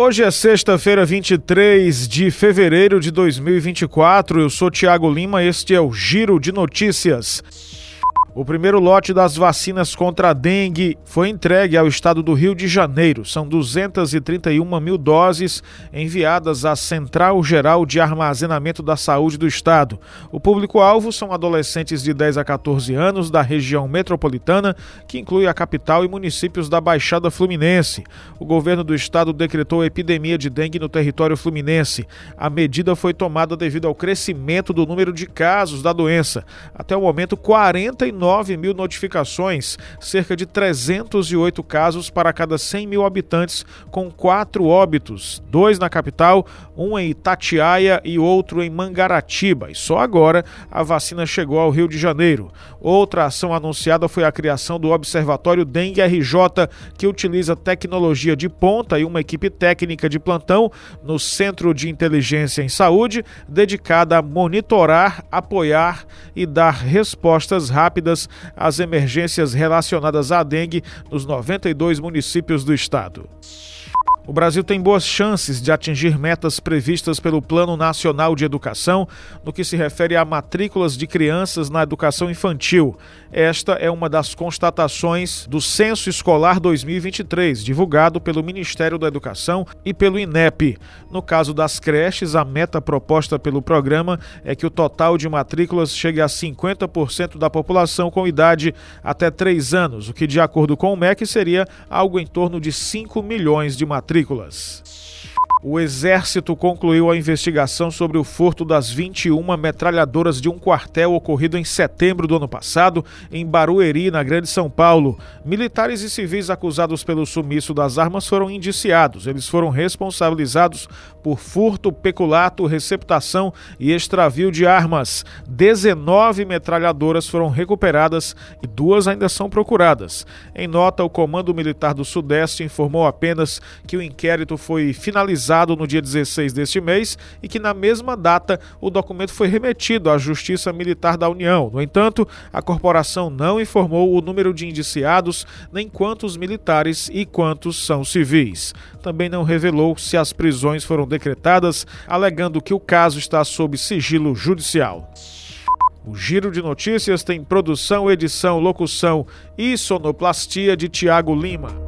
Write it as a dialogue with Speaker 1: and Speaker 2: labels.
Speaker 1: Hoje é sexta-feira, 23 de fevereiro de 2024. Eu sou Tiago Lima, este é o Giro de Notícias. O primeiro lote das vacinas contra a dengue foi entregue ao estado do Rio de Janeiro. São 231 mil doses enviadas à Central Geral de Armazenamento da Saúde do estado. O público-alvo são adolescentes de 10 a 14 anos da região metropolitana, que inclui a capital e municípios da Baixada Fluminense. O governo do estado decretou epidemia de dengue no território fluminense. A medida foi tomada devido ao crescimento do número de casos da doença. Até o momento, 49 9 mil notificações, cerca de 308 casos para cada 100 mil habitantes, com quatro óbitos, dois na capital, um em Itatiaia e outro em Mangaratiba. E só agora a vacina chegou ao Rio de Janeiro. Outra ação anunciada foi a criação do Observatório Dengue RJ, que utiliza tecnologia de ponta e uma equipe técnica de plantão no Centro de Inteligência em Saúde, dedicada a monitorar, apoiar e dar respostas rápidas às emergências relacionadas à dengue nos 92 municípios do estado. O Brasil tem boas chances de atingir metas previstas pelo Plano Nacional de Educação no que se refere a matrículas de crianças na educação infantil. Esta é uma das constatações do Censo Escolar 2023, divulgado pelo Ministério da Educação e pelo INEP. No caso das creches, a meta proposta pelo programa é que o total de matrículas chegue a 50% da população com idade até 3 anos, o que, de acordo com o MEC, seria algo em torno de 5 milhões de matrículas matrículas. O Exército concluiu a investigação sobre o furto das 21 metralhadoras de um quartel ocorrido em setembro do ano passado, em Barueri, na Grande São Paulo. Militares e civis acusados pelo sumiço das armas foram indiciados. Eles foram responsabilizados por furto, peculato, receptação e extravio de armas. 19 metralhadoras foram recuperadas e duas ainda são procuradas. Em nota, o Comando Militar do Sudeste informou apenas que o inquérito foi finalizado realizado no dia 16 deste mês e que na mesma data o documento foi remetido à Justiça Militar da União. No entanto, a corporação não informou o número de indiciados, nem quantos militares e quantos são civis. Também não revelou se as prisões foram decretadas, alegando que o caso está sob sigilo judicial. O Giro de Notícias tem produção, edição, locução e sonoplastia de Tiago Lima.